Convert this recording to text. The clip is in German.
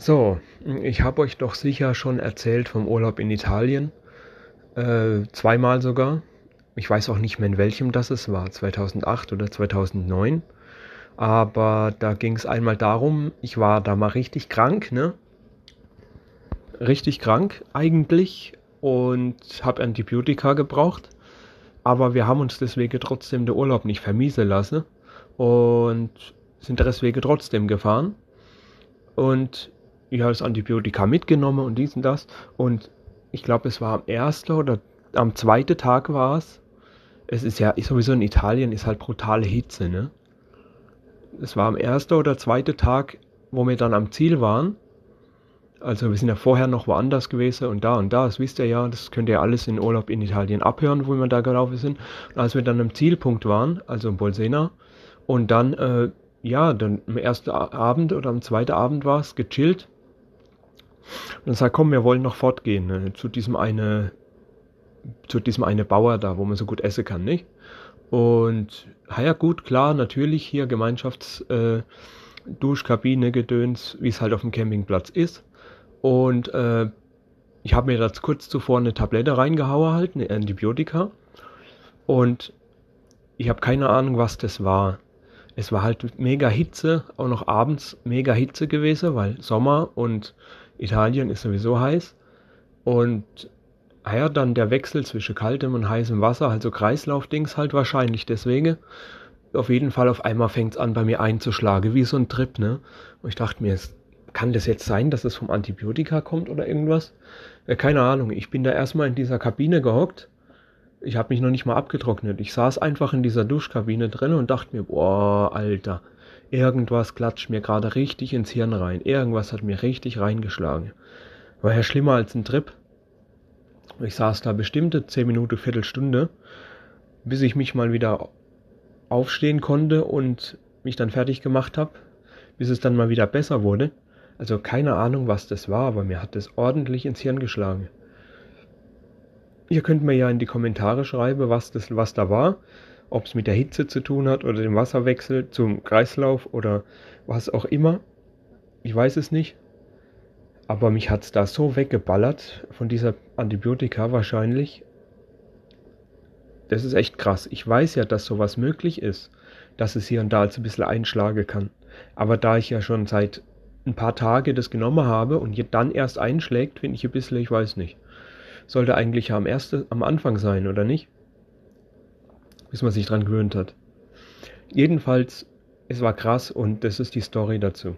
So, ich habe euch doch sicher schon erzählt vom Urlaub in Italien. Äh, zweimal sogar. Ich weiß auch nicht mehr in welchem das es war, 2008 oder 2009. Aber da ging es einmal darum, ich war da mal richtig krank, ne? Richtig krank eigentlich und habe Antibiotika gebraucht. Aber wir haben uns deswegen trotzdem den Urlaub nicht vermiesen lassen und sind deswegen trotzdem gefahren. Und ich habe das Antibiotika mitgenommen und dies und das. Und ich glaube, es war am ersten oder am zweiten Tag war es. Es ist ja sowieso in Italien ist halt brutale Hitze, ne? Es war am ersten oder zweiten Tag, wo wir dann am Ziel waren. Also wir sind ja vorher noch woanders gewesen und da und da, das wisst ihr ja, das könnt ihr alles in Urlaub in Italien abhören, wo wir da gelaufen sind. Und als wir dann am Zielpunkt waren, also in Bolsena, und dann, äh, ja, dann am ersten Abend oder am zweiten Abend war es, gechillt, dann sagt, komm, wir wollen noch fortgehen ne, zu diesem eine, zu diesem eine Bauer da, wo man so gut essen kann, nicht? Und ja gut, klar, natürlich hier Gemeinschafts äh, Gedöns, wie es halt auf dem Campingplatz ist. Und äh, ich habe mir da kurz zuvor eine Tablette reingehauen halt, eine Antibiotika. Und ich habe keine Ahnung, was das war. Es war halt mega Hitze, auch noch abends mega Hitze gewesen, weil Sommer und Italien ist sowieso heiß. Und ah ja, dann der Wechsel zwischen kaltem und heißem Wasser, also Kreislaufdings halt wahrscheinlich deswegen. Auf jeden Fall auf einmal fängt es an bei mir einzuschlagen, wie so ein Trip, ne? Und ich dachte mir, kann das jetzt sein, dass es vom Antibiotika kommt oder irgendwas? Ja, keine Ahnung. Ich bin da erstmal in dieser Kabine gehockt. Ich habe mich noch nicht mal abgetrocknet. Ich saß einfach in dieser Duschkabine drin und dachte mir, boah, Alter, Irgendwas klatscht mir gerade richtig ins Hirn rein. Irgendwas hat mir richtig reingeschlagen. War ja schlimmer als ein Trip. Ich saß da bestimmte 10 Minuten, Viertelstunde, bis ich mich mal wieder aufstehen konnte und mich dann fertig gemacht habe, bis es dann mal wieder besser wurde. Also keine Ahnung, was das war, aber mir hat das ordentlich ins Hirn geschlagen. Ihr könnt mir ja in die Kommentare schreiben, was das, was da war ob es mit der Hitze zu tun hat oder dem Wasserwechsel zum Kreislauf oder was auch immer. Ich weiß es nicht. Aber mich hat es da so weggeballert von dieser Antibiotika wahrscheinlich. Das ist echt krass. Ich weiß ja, dass sowas möglich ist, dass es hier und da ein bisschen einschlagen kann. Aber da ich ja schon seit ein paar Tagen das genommen habe und dann erst einschlägt, finde ich ein bisschen, ich weiß nicht. Sollte eigentlich am, erste, am Anfang sein, oder nicht? Bis man sich dran gewöhnt hat. Jedenfalls, es war krass und das ist die Story dazu.